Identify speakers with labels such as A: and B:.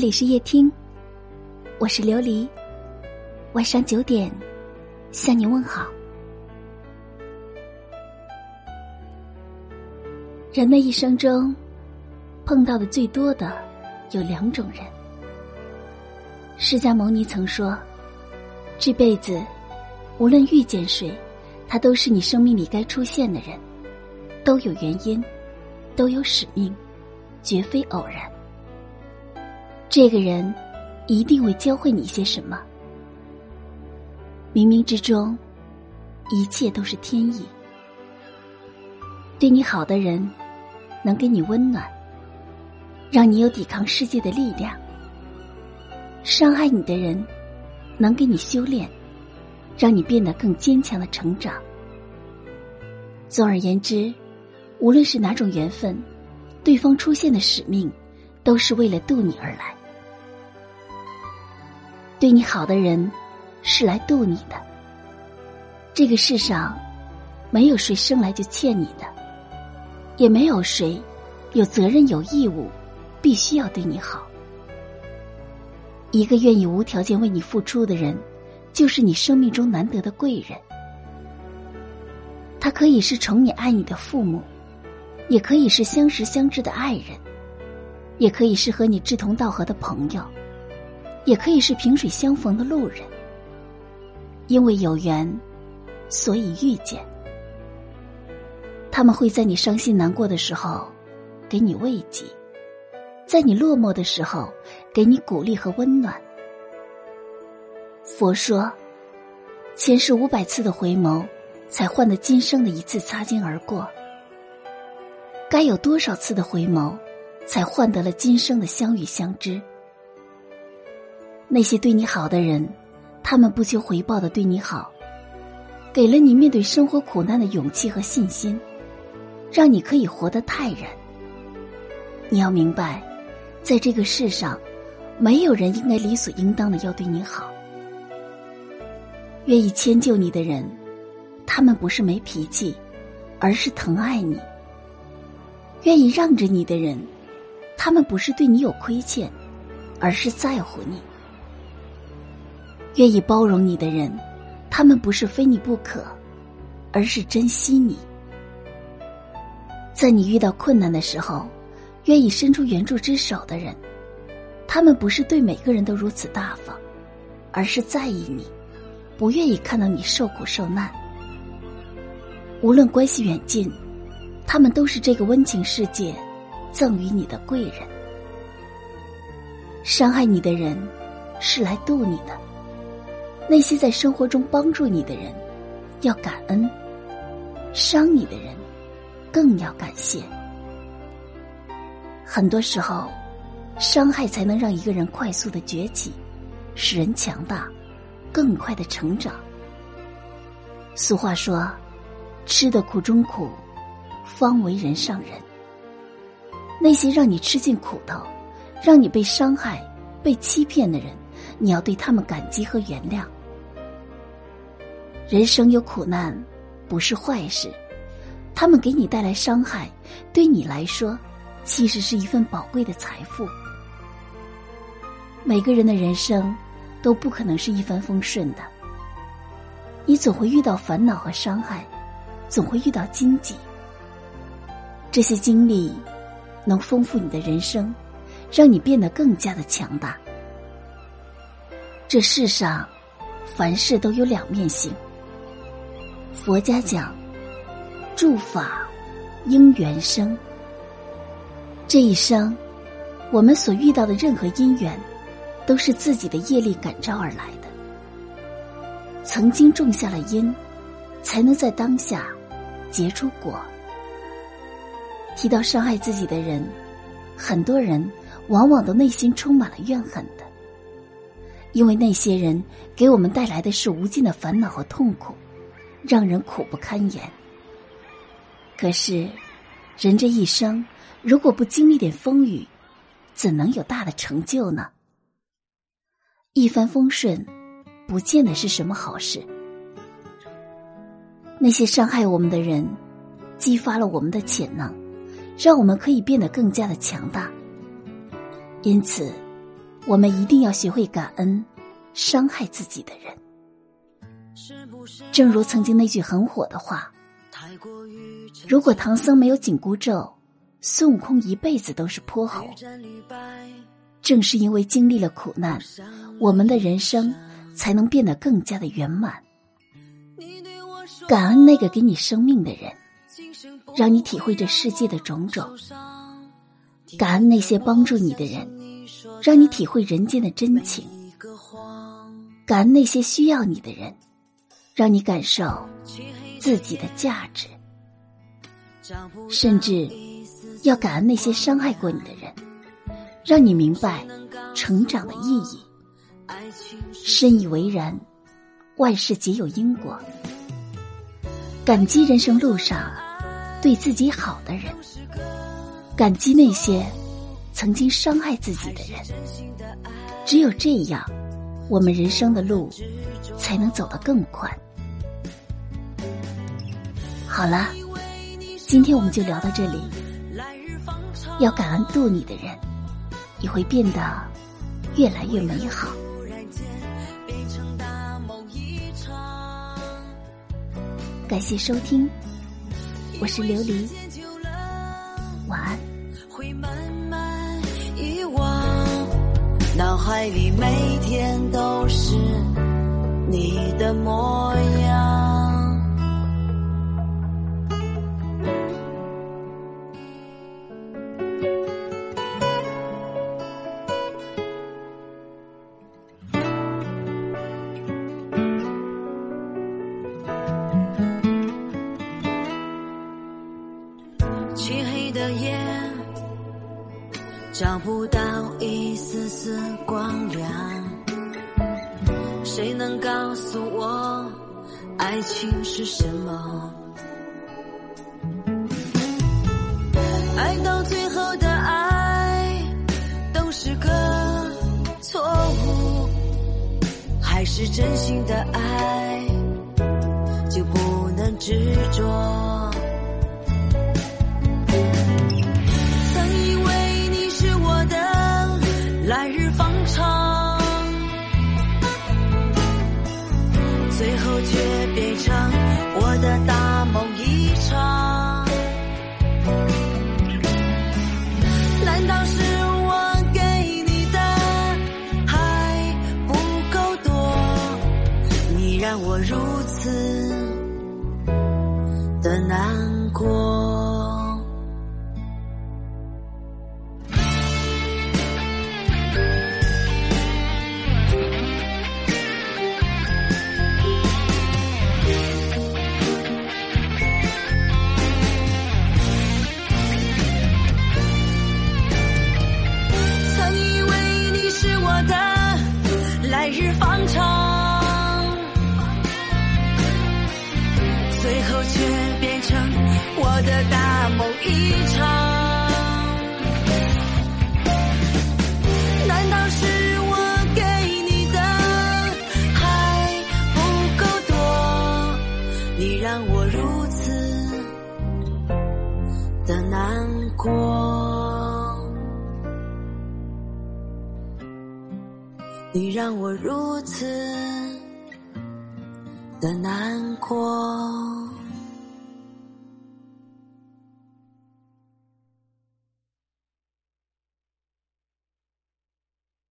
A: 这里是夜听，我是琉璃。晚上九点，向你问好。人的一生中，碰到的最多的有两种人。释迦牟尼曾说：“这辈子，无论遇见谁，他都是你生命里该出现的人，都有原因，都有使命，绝非偶然。”这个人一定会教会你一些什么。冥冥之中，一切都是天意。对你好的人，能给你温暖，让你有抵抗世界的力量；伤害你的人，能给你修炼，让你变得更坚强的成长。总而言之，无论是哪种缘分，对方出现的使命，都是为了渡你而来。对你好的人，是来渡你的。这个世上，没有谁生来就欠你的，也没有谁有责任有义务必须要对你好。一个愿意无条件为你付出的人，就是你生命中难得的贵人。他可以是宠你爱你的父母，也可以是相识相知的爱人，也可以是和你志同道合的朋友。也可以是萍水相逢的路人，因为有缘，所以遇见。他们会在你伤心难过的时候，给你慰藉；在你落寞的时候，给你鼓励和温暖。佛说，前世五百次的回眸，才换得今生的一次擦肩而过。该有多少次的回眸，才换得了今生的相遇相知？那些对你好的人，他们不求回报的对你好，给了你面对生活苦难的勇气和信心，让你可以活得泰然。你要明白，在这个世上，没有人应该理所应当的要对你好。愿意迁就你的人，他们不是没脾气，而是疼爱你；愿意让着你的人，他们不是对你有亏欠，而是在乎你。愿意包容你的人，他们不是非你不可，而是珍惜你。在你遇到困难的时候，愿意伸出援助之手的人，他们不是对每个人都如此大方，而是在意你，不愿意看到你受苦受难。无论关系远近，他们都是这个温情世界赠予你的贵人。伤害你的人，是来渡你的。那些在生活中帮助你的人，要感恩；伤你的人，更要感谢。很多时候，伤害才能让一个人快速的崛起，使人强大，更快的成长。俗话说：“吃的苦中苦，方为人上人。”那些让你吃尽苦头、让你被伤害、被欺骗的人，你要对他们感激和原谅。人生有苦难，不是坏事。他们给你带来伤害，对你来说，其实是一份宝贵的财富。每个人的人生都不可能是一帆风顺的，你总会遇到烦恼和伤害，总会遇到荆棘。这些经历能丰富你的人生，让你变得更加的强大。这世上，凡事都有两面性。佛家讲，诸法因缘生。这一生，我们所遇到的任何因缘，都是自己的业力感召而来的。曾经种下了因，才能在当下结出果。提到伤害自己的人，很多人往往都内心充满了怨恨的，因为那些人给我们带来的是无尽的烦恼和痛苦。让人苦不堪言。可是，人这一生如果不经历点风雨，怎能有大的成就呢？一帆风顺，不见得是什么好事。那些伤害我们的人，激发了我们的潜能，让我们可以变得更加的强大。因此，
B: 我们一定要学会感恩伤害自己的人。正如曾经那句很火的话：“如果唐僧没有紧箍咒，孙悟空一辈子都是泼猴。”正是因为经历了苦难，我们的人生才能变得更加的圆满。感恩那个给你生命的人，让你体会这世界的种种；感恩那些帮助你的人，让你体会人间的真情；感恩那些需要你的人，让你感受自己的价值。甚至要感恩那些伤害过你的人。让你明白成长的意义，深以为然。万事皆有因果，感激人生路上对自己好的人，感激那些曾经伤害自己的人。只有这样，我们人生的路才能走得更宽。好了，今天我们就聊到这里。要感恩渡你的人。也会变得越来越美好。感谢收听，我是琉璃，晚安。会慢慢遗忘脑海里每天都是你的模样。找不到一丝丝光亮，谁能告诉我爱情是什么？爱到最后的爱都是个错误，还是真心的爱就不能执着？却变成我的大梦一场。难道是我给你的还不够多？你让我如此的难你让我如此的难过。